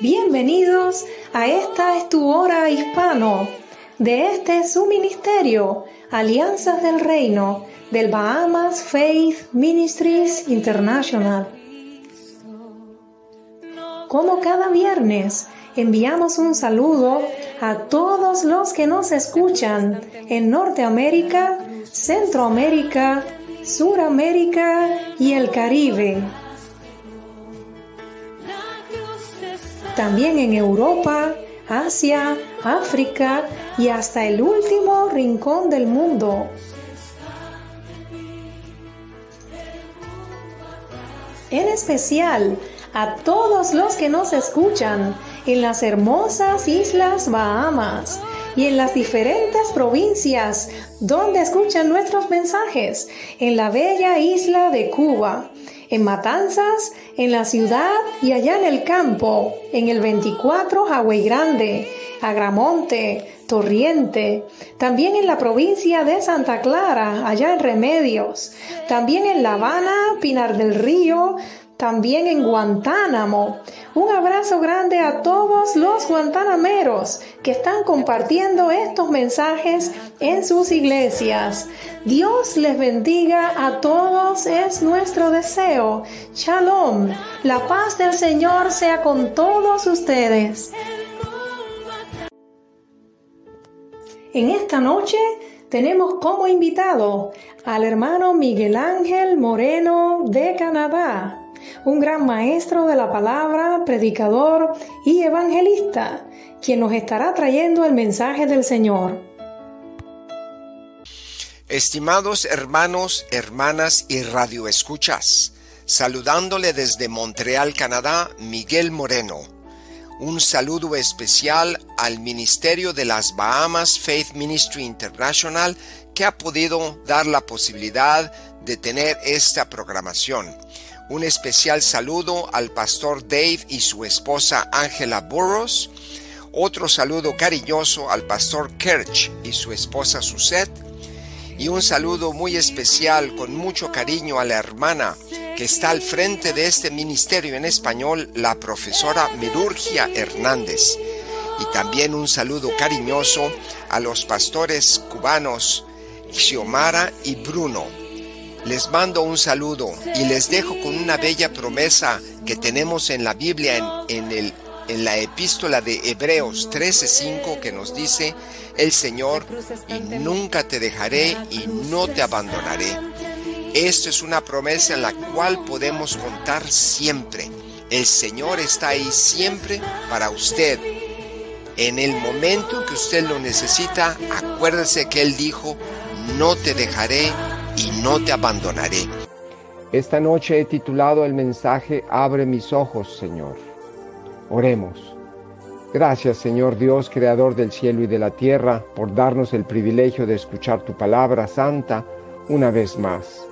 Bienvenidos a esta es tu hora hispano de este su ministerio, Alianzas del Reino del Bahamas Faith Ministries International. Como cada viernes, enviamos un saludo a todos los que nos escuchan en Norteamérica, Centroamérica, Suramérica y el Caribe. también en Europa, Asia, África y hasta el último rincón del mundo. En especial a todos los que nos escuchan en las hermosas islas Bahamas y en las diferentes provincias donde escuchan nuestros mensajes, en la bella isla de Cuba, en Matanzas, en la ciudad y allá en el campo, en el 24 Hawái Grande, Agramonte, Torriente, también en la provincia de Santa Clara, allá en Remedios, también en La Habana, Pinar del Río, también en Guantánamo. Un abrazo grande a todos los guantanameros que están compartiendo estos mensajes en sus iglesias. Dios les bendiga a todos, es nuestro deseo. Shalom, la paz del Señor sea con todos ustedes. En esta noche tenemos como invitado al hermano Miguel Ángel Moreno de Canadá un gran maestro de la palabra, predicador y evangelista, quien nos estará trayendo el mensaje del Señor. Estimados hermanos, hermanas y radioescuchas, saludándole desde Montreal, Canadá, Miguel Moreno. Un saludo especial al Ministerio de las Bahamas Faith Ministry International que ha podido dar la posibilidad de tener esta programación. Un especial saludo al pastor Dave y su esposa Angela Burros. Otro saludo cariñoso al pastor Kerch y su esposa Suzette. Y un saludo muy especial con mucho cariño a la hermana que está al frente de este ministerio en español, la profesora Medurgia Hernández. Y también un saludo cariñoso a los pastores cubanos Xiomara y Bruno les mando un saludo y les dejo con una bella promesa que tenemos en la Biblia, en, el, en la epístola de Hebreos 13:5, que nos dice, el Señor, y nunca te dejaré y no te abandonaré. Esto es una promesa en la cual podemos contar siempre. El Señor está ahí siempre para usted. En el momento que usted lo necesita, acuérdese que Él dijo, no te dejaré y no te abandonaré. Esta noche he titulado el mensaje Abre mis ojos, Señor. Oremos. Gracias, Señor Dios, Creador del cielo y de la tierra, por darnos el privilegio de escuchar tu palabra santa una vez más.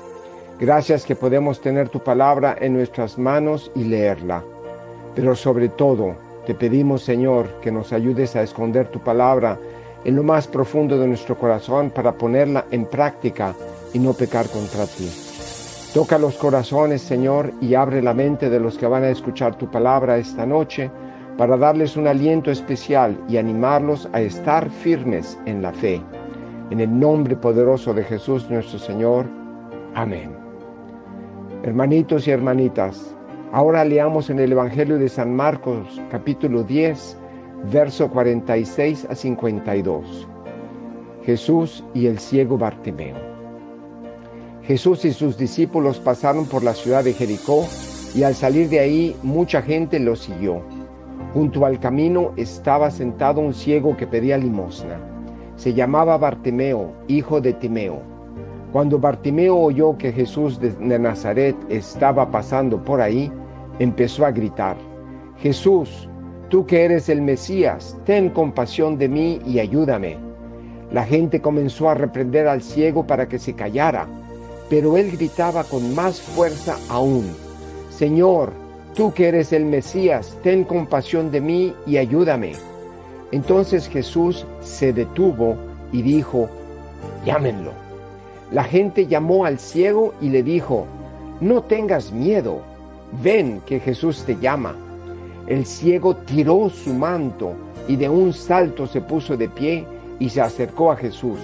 Gracias que podemos tener tu palabra en nuestras manos y leerla. Pero sobre todo, te pedimos, Señor, que nos ayudes a esconder tu palabra en lo más profundo de nuestro corazón para ponerla en práctica y no pecar contra ti. Toca los corazones, Señor, y abre la mente de los que van a escuchar tu palabra esta noche para darles un aliento especial y animarlos a estar firmes en la fe. En el nombre poderoso de Jesús nuestro Señor. Amén. Hermanitos y hermanitas, ahora leamos en el Evangelio de San Marcos capítulo 10, verso 46 a 52. Jesús y el ciego Bartimeo. Jesús y sus discípulos pasaron por la ciudad de Jericó y al salir de ahí mucha gente lo siguió. Junto al camino estaba sentado un ciego que pedía limosna. Se llamaba Bartimeo, hijo de Timeo. Cuando Bartimeo oyó que Jesús de Nazaret estaba pasando por ahí, empezó a gritar, Jesús, tú que eres el Mesías, ten compasión de mí y ayúdame. La gente comenzó a reprender al ciego para que se callara pero él gritaba con más fuerza aún, Señor, tú que eres el Mesías, ten compasión de mí y ayúdame. Entonces Jesús se detuvo y dijo, llámenlo. la gente llamó al ciego y le dijo, no tengas miedo, ven que Jesús te llama. El ciego tiró su manto y de un salto se puso de pie y se acercó a Jesús.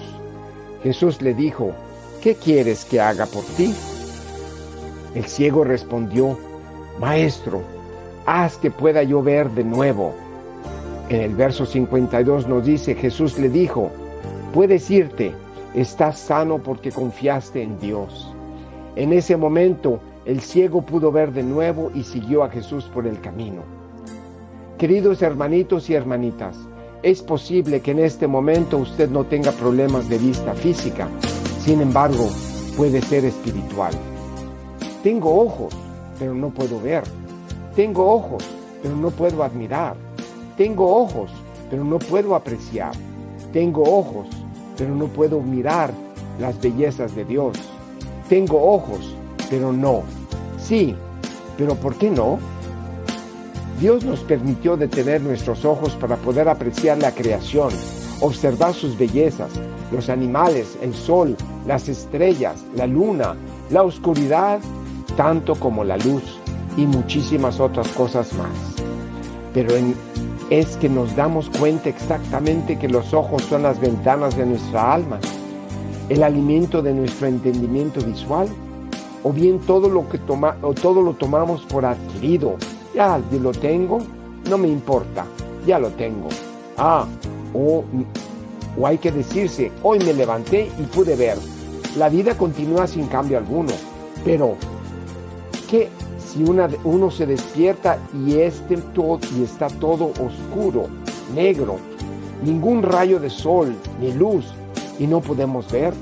Jesús le dijo, ¿qué quieres que haga por ti? El ciego respondió, Maestro, haz que pueda yo ver de nuevo. En el verso 52 nos dice, Jesús le dijo, puedes irte, estás sano porque confiaste en Dios. En ese momento el ciego pudo ver de nuevo y siguió a Jesús por el camino. Queridos hermanitos y hermanitas, es posible que en este momento usted no tenga problemas de vista física, sin embargo, puede ser espiritual. Tengo ojos, pero no puedo ver. Tengo ojos, pero no puedo admirar. Tengo ojos, pero no puedo apreciar. Tengo ojos, pero no puedo mirar las bellezas de Dios. Tengo ojos, pero no. Sí, pero ¿por qué no? Dios nos permitió detener nuestros ojos para poder apreciar la creación, observar sus bellezas, los animales, el sol, las estrellas, la luna, la oscuridad, tanto como la luz y muchísimas otras cosas más. Pero es que nos damos cuenta exactamente que los ojos son las ventanas de nuestra alma, el alimento de nuestro entendimiento visual, o bien todo lo que o todo lo tomamos por adquirido ya lo tengo, no me importa, ya lo tengo. Ah, o, o hay que decirse, hoy me levanté y pude ver. La vida continúa sin cambio alguno, pero ¿qué si uno se despierta y, este y está todo oscuro, negro, ningún rayo de sol ni luz y no podemos ver?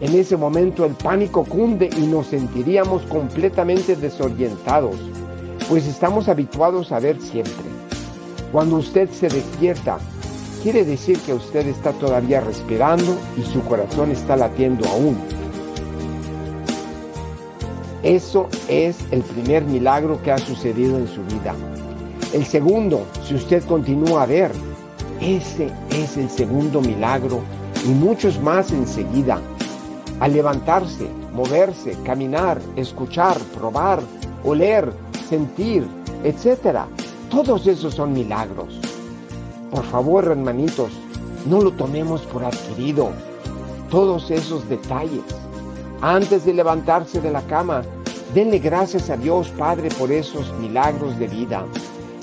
En ese momento el pánico cunde y nos sentiríamos completamente desorientados pues estamos habituados a ver siempre. Cuando usted se despierta, quiere decir que usted está todavía respirando y su corazón está latiendo aún. Eso es el primer milagro que ha sucedido en su vida. El segundo, si usted continúa a ver, ese es el segundo milagro y muchos más enseguida. Al levantarse, moverse, caminar, escuchar, probar, oler, sentir, etcétera. Todos esos son milagros. Por favor, hermanitos, no lo tomemos por adquirido. Todos esos detalles. Antes de levantarse de la cama, denle gracias a Dios Padre por esos milagros de vida.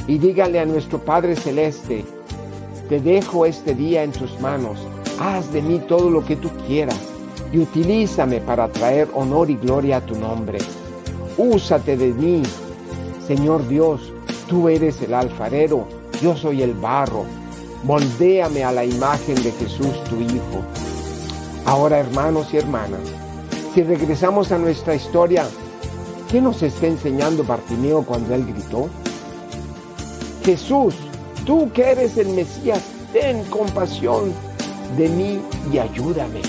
Y dígale a nuestro Padre Celeste, te dejo este día en tus manos. Haz de mí todo lo que tú quieras y utilízame para traer honor y gloria a tu nombre. Úsate de mí Señor Dios, tú eres el alfarero, yo soy el barro. Moldéame a la imagen de Jesús, tu Hijo. Ahora, hermanos y hermanas, si regresamos a nuestra historia, ¿qué nos está enseñando Bartimeo cuando él gritó? Jesús, tú que eres el Mesías, ten compasión de mí y ayúdame.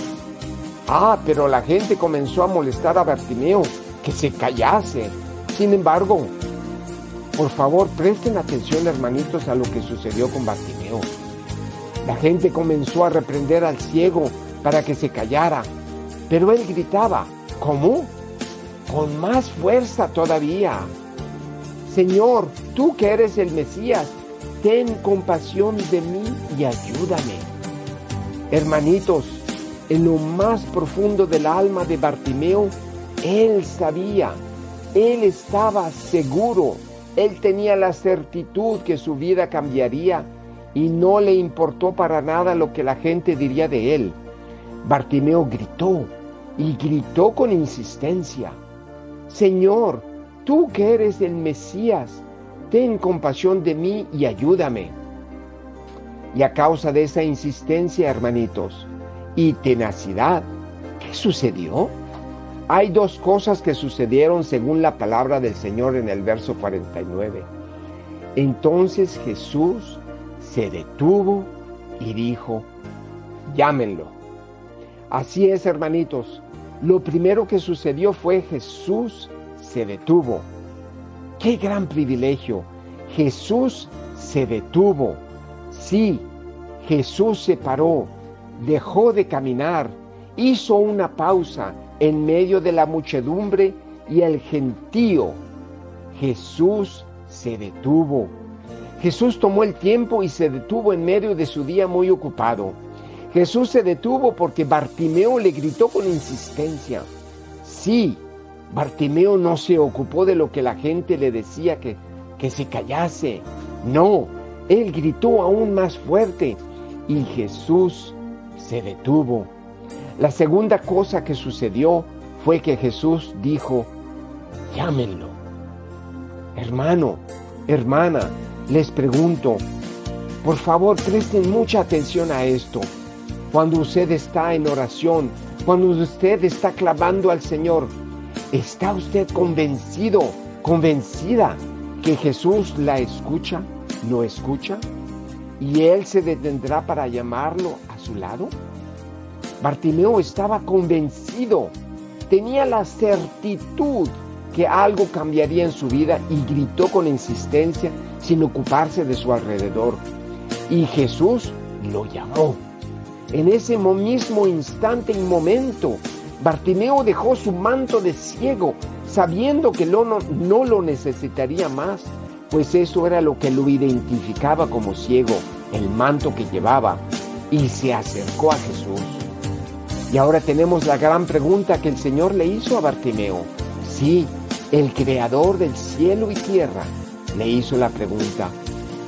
Ah, pero la gente comenzó a molestar a Bartimeo, que se callase. Sin embargo, por favor, presten atención, hermanitos, a lo que sucedió con Bartimeo. La gente comenzó a reprender al ciego para que se callara, pero él gritaba, ¿cómo? Con más fuerza todavía. Señor, tú que eres el Mesías, ten compasión de mí y ayúdame. Hermanitos, en lo más profundo del alma de Bartimeo, él sabía, él estaba seguro él tenía la certitud que su vida cambiaría y no le importó para nada lo que la gente diría de él. Bartimeo gritó y gritó con insistencia, Señor, tú que eres el Mesías, ten compasión de mí y ayúdame. Y a causa de esa insistencia, hermanitos, y tenacidad, ¿qué sucedió? Hay dos cosas que sucedieron según la palabra del Señor en el verso 49. Entonces Jesús se detuvo y dijo, llámenlo. Así es, hermanitos. Lo primero que sucedió fue Jesús se detuvo. ¡Qué gran privilegio! Jesús se detuvo. Sí, Jesús se paró, dejó de caminar hizo una pausa en medio de la muchedumbre y el gentío. Jesús se detuvo. Jesús tomó el tiempo y se detuvo en medio de su día muy ocupado. Jesús se detuvo porque Bartimeo le gritó con insistencia. Sí, Bartimeo no se ocupó de lo que la gente le decía que, que se callase. No, él gritó aún más fuerte y Jesús se detuvo. La segunda cosa que sucedió fue que Jesús dijo, llámenlo. Hermano, hermana, les pregunto, por favor presten mucha atención a esto. Cuando usted está en oración, cuando usted está clavando al Señor, ¿está usted convencido, convencida que Jesús la escucha, no escucha? ¿Y Él se detendrá para llamarlo a su lado? Bartimeo estaba convencido, tenía la certitud que algo cambiaría en su vida y gritó con insistencia sin ocuparse de su alrededor. Y Jesús lo llamó. En ese mismo instante y momento, Bartimeo dejó su manto de ciego, sabiendo que no, no lo necesitaría más, pues eso era lo que lo identificaba como ciego, el manto que llevaba, y se acercó a Jesús. Y ahora tenemos la gran pregunta que el Señor le hizo a Bartimeo. Sí, el creador del cielo y tierra le hizo la pregunta,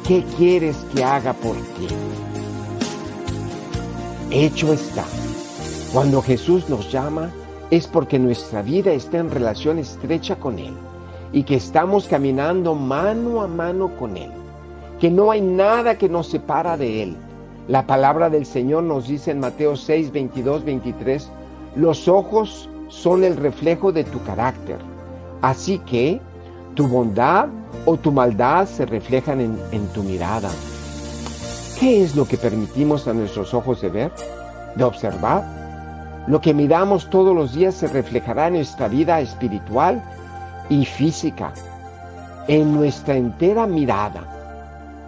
¿qué quieres que haga por ti? Hecho está. Cuando Jesús nos llama es porque nuestra vida está en relación estrecha con Él y que estamos caminando mano a mano con Él, que no hay nada que nos separa de Él. La palabra del Señor nos dice en Mateo 6, 22, 23, los ojos son el reflejo de tu carácter, así que tu bondad o tu maldad se reflejan en, tu mirada. ¿Qué es lo que permitimos a nuestros ojos de ver, de observar? Lo que miramos todos los días se reflejará en nuestra vida espiritual y física, en nuestra entera mirada.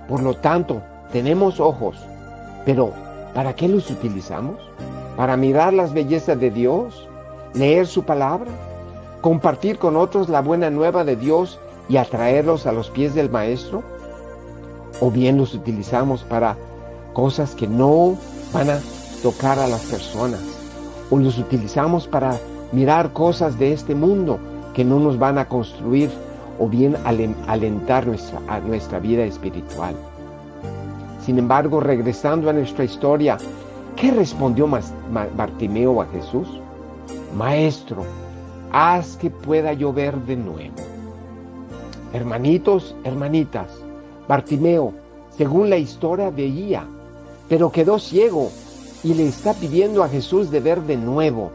Por lo tanto, tenemos ojos, pero ¿para qué los utilizamos? ¿Para mirar las bellezas de Dios? ¿Leer su palabra? ¿Compartir con otros la buena nueva de Dios y atraerlos a los pies del Maestro? o bien los utilizamos para cosas que no van a tocar a las personas, o los utilizamos para mirar cosas de este mundo que no nos van a construir o bien alentar nuestra, nuestra vida espiritual. Sin embargo, regresando a nuestra historia, ¿qué respondió Bartimeo a Jesús? Maestro, haz que pueda llover de nuevo. Hermanitos, hermanitas, Bartimeo, según la historia, veía, pero quedó ciego y le está pidiendo a Jesús de ver de nuevo.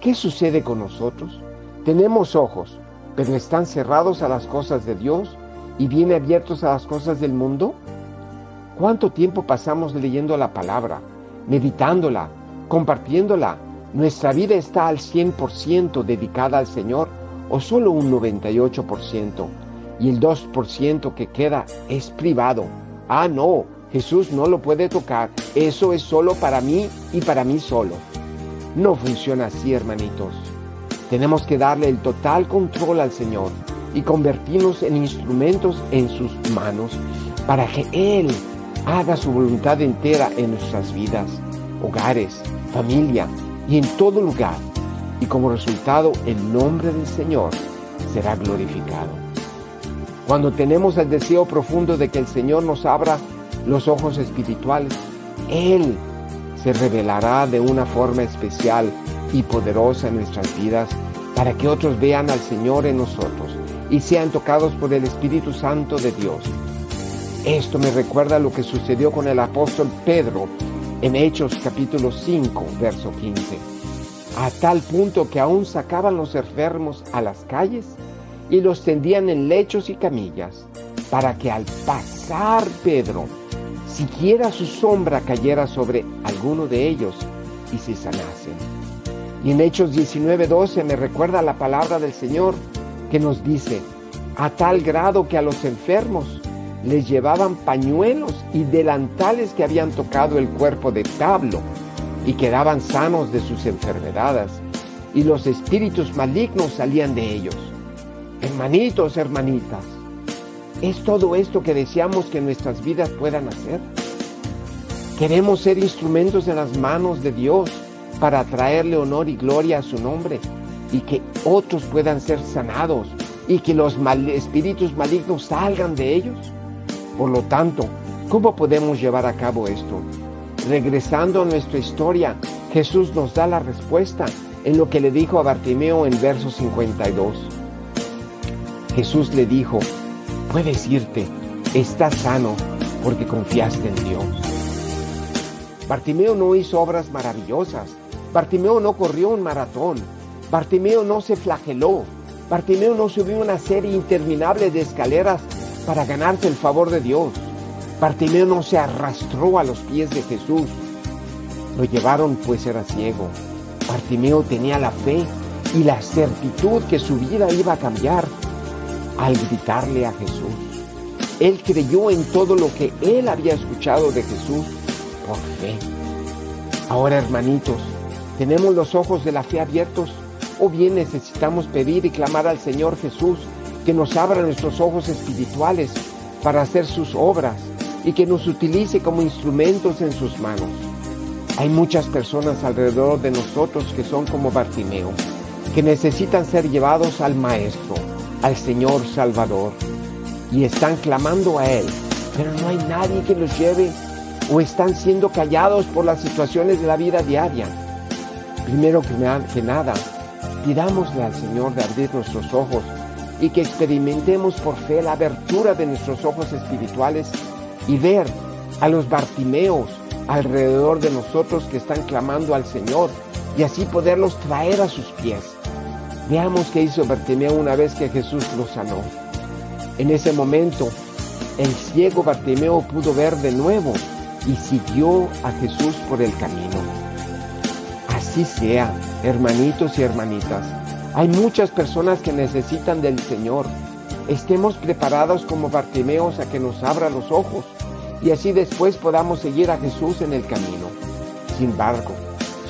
¿Qué sucede con nosotros? Tenemos ojos, pero están cerrados a las cosas de Dios y bien abiertos a las cosas del mundo. ¿Cuánto tiempo pasamos leyendo la palabra, meditándola, compartiéndola? ¿Nuestra vida está al 100% dedicada al Señor o solo un 98%? y el 2% que queda es privado. Ah, no, Jesús no lo puede tocar. Eso es solo para mí y para mí solo. No funciona así, hermanitos. Tenemos que darle el total control al Señor y convertirnos en instrumentos en sus manos para que Él haga su voluntad entera en nuestras vidas, hogares, familia y en todo lugar. Y como resultado, el nombre del Señor será glorificado. Cuando tenemos el deseo profundo de que el Señor nos abra los ojos espirituales, Él se revelará de una forma especial y poderosa en nuestras vidas para que otros vean al Señor en nosotros y sean tocados por el Espíritu Santo de Dios. Esto me recuerda lo que sucedió con el apóstol Pedro en Hechos capítulo 5, verso 15, a tal punto que aún sacaban los enfermos a las calles y los tendían en lechos y camillas, para que al pasar Pedro, siquiera su sombra cayera sobre alguno de ellos y se sanasen. Y en Hechos 19:12 me recuerda la palabra del Señor que nos dice, a tal grado que a los enfermos les llevaban pañuelos y delantales que habían tocado el cuerpo de Pablo y quedaban sanos de sus enfermedades, y los espíritus malignos salían de ellos. Hermanitos, hermanitas, ¿es todo esto que deseamos que nuestras vidas puedan hacer? Queremos ser instrumentos en las manos de Dios para traerle honor y gloria a su nombre y que otros puedan ser sanados y que los espíritus malignos salgan de ellos. Por lo tanto, ¿cómo podemos llevar a cabo esto? Regresando a nuestra historia, Jesús nos da la respuesta en lo que le dijo a Bartimeo en verso 52. Jesús le dijo, puedes irte, estás sano porque confiaste en Dios. Bartimeo no hizo obras maravillosas, Bartimeo no corrió un maratón, Bartimeo no se flageló, Bartimeo no subió una serie interminable de escaleras para ganarse el favor de Dios. Bartimeo no se arrastró a los pies de Jesús. Lo llevaron pues era ciego. Bartimeo tenía la fe y la certitud que su vida iba a cambiar al gritarle a Jesús. Él creyó en todo lo que él había escuchado de Jesús por fe. Ahora, hermanitos, ¿tenemos los ojos de la fe abiertos o bien necesitamos pedir y clamar al Señor Jesús que nos abra nuestros ojos espirituales para hacer sus obras y que nos utilice como instrumentos en sus manos? Hay muchas personas alrededor de nosotros que son como Bartimeo, que necesitan ser llevados al Maestro, al Señor Salvador, y están clamando a Él, pero no hay nadie que los lleve o están siendo callados por las situaciones de la vida diaria. Primero que, nada, pidámosle al Señor de abrir nuestros ojos y que experimentemos por fe la abertura de nuestros ojos espirituales y ver a los Bartimeos alrededor de nosotros que están clamando al Señor y así poderlos traer a sus pies. Veamos qué hizo Bartimeo una vez que Jesús lo sanó. En ese momento, el ciego Bartimeo pudo ver de nuevo y siguió a Jesús por el camino. Así sea, hermanitos y hermanitas. Hay muchas personas que necesitan del Señor. Estemos preparados como Bartimeos a que nos abra los ojos y así después podamos seguir a Jesús en el camino. Sin embargo,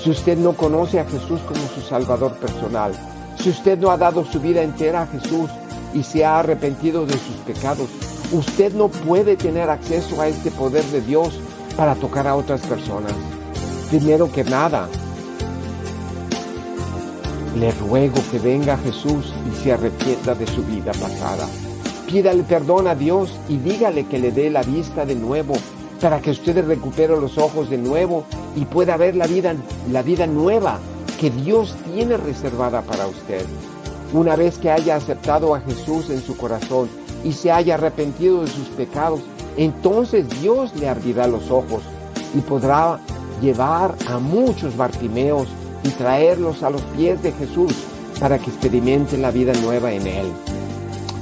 si usted no conoce a Jesús como su Salvador personal, si usted no ha dado su vida entera a Jesús y se ha arrepentido de sus pecados, usted no puede tener acceso a este poder de Dios para tocar a otras personas. Primero que nada, le ruego que venga Jesús y se arrepienta de su vida pasada. Pídale perdón a Dios y dígale que le dé la vista de nuevo para que usted recupere los ojos de nuevo y pueda ver la vida, la vida nueva que Dios tiene reservada para usted. Una vez que haya aceptado a Jesús en su corazón y se haya arrepentido de sus pecados, entonces Dios le abrirá los ojos y podrá llevar a muchos Bartimeos y traerlos a los pies de Jesús para que experimenten la vida nueva en Él.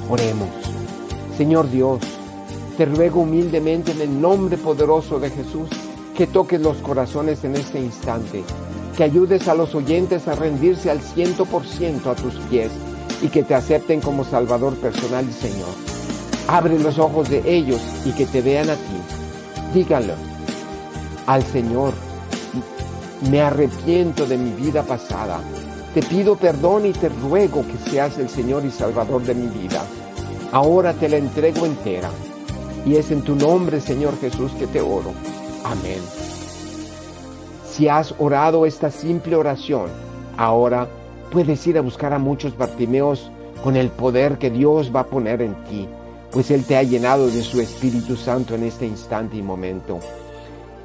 Oremos. Señor Dios, te ruego humildemente en el nombre poderoso de Jesús que toques los corazones en este instante, que ayudes a los oyentes a rendirse al ciento por ciento a tus pies y que te acepten como Salvador personal y Señor. Abre los ojos de ellos y que te vean a ti. Díganlo al Señor, me arrepiento de mi vida pasada. Te pido perdón y te ruego que seas el Señor y Salvador de mi vida. Ahora te la entrego entera. Y es en tu nombre, Señor Jesús, que te oro. Amén. Si has orado esta simple oración, ahora puedes ir a buscar a muchos Bartimeos con el poder que Dios va a poner en ti pues Él te ha llenado de su Espíritu Santo en este instante y momento.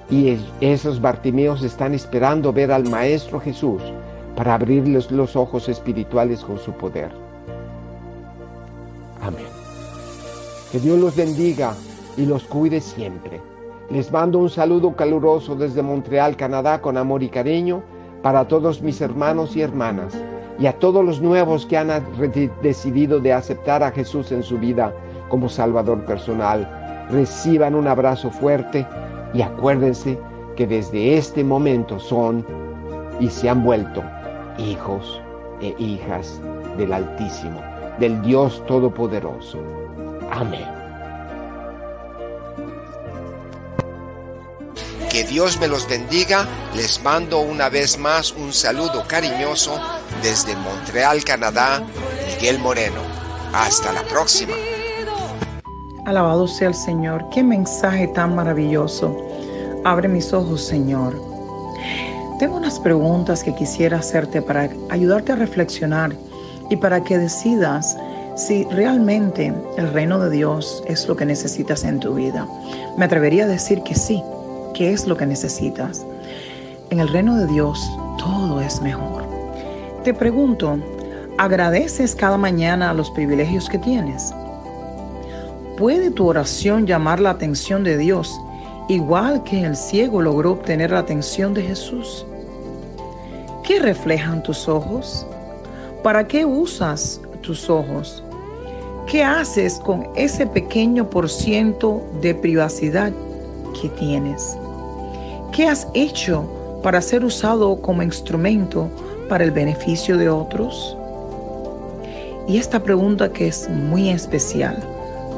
Y esos Bartimeos están esperando ver al Maestro Jesús para abrirles los ojos espirituales con su poder. Amén. Que Dios los bendiga y los cuide siempre. Les mando un saludo caluroso desde Montreal, Canadá, con amor y cariño para todos mis hermanos y hermanas y a todos los nuevos que han decidido de aceptar a Jesús en su vida como Salvador personal. Reciban un abrazo fuerte y acuérdense que desde este momento son y se han vuelto hijos e hijas del Altísimo, del Dios Todopoderoso. Amén. Que Dios me los bendiga. Les mando una vez más un saludo cariñoso desde Montreal, Canadá, Miguel Moreno. Hasta la próxima. Alabado sea el Señor. Qué mensaje tan maravilloso. Abre mis ojos, Señor. Tengo unas preguntas que quisiera hacerte para ayudarte a reflexionar y para que decidas si realmente el reino de Dios es lo que necesitas en tu vida. Me atrevería a decir que sí, que es lo que necesitas. En el reino de Dios todo es mejor. Te pregunto, ¿agradeces cada mañana los privilegios que tienes? ¿Puede tu oración llamar la atención de Dios igual que el ciego logró obtener la atención de Jesús? ¿Qué reflejan tus ojos? ¿Para qué usas tus ojos? ¿Qué haces con ese pequeño por ciento de privacidad que tienes? ¿Qué has hecho para ser usado como instrumento para el beneficio de otros? Y esta pregunta que es muy especial,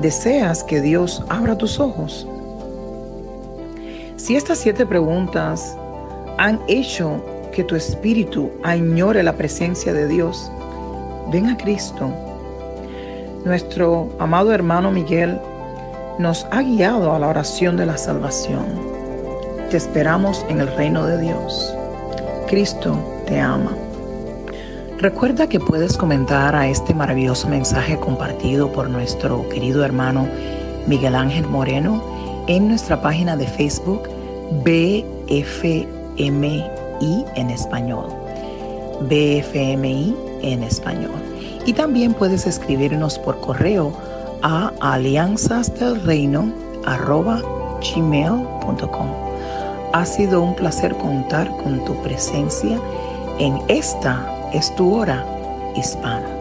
¿deseas que Dios abra tus ojos? Si estas siete preguntas han hecho que tu espíritu añore la presencia de Dios, ven a Cristo. Nuestro amado hermano Miguel nos ha guiado a la oración de la salvación. Te esperamos en el reino de Dios. Cristo te ama. Recuerda que puedes comentar a este maravilloso mensaje compartido por nuestro querido hermano Miguel Ángel Moreno en nuestra página de Facebook BFMI en español. BFMI en español. Y también puedes escribirnos por correo a alianzasdelreino.gmail.com Ha sido un placer contar con tu presencia en esta es tu hora hispana.